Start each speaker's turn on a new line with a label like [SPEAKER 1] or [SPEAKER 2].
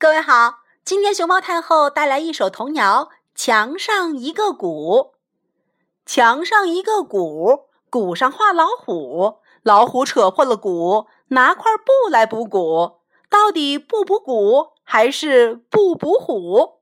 [SPEAKER 1] 各位好，今天熊猫太后带来一首童谣，墙上一个鼓，墙上一个鼓，鼓上画老虎，老虎扯破了鼓，拿块布来补鼓，到底不补鼓还是不补虎？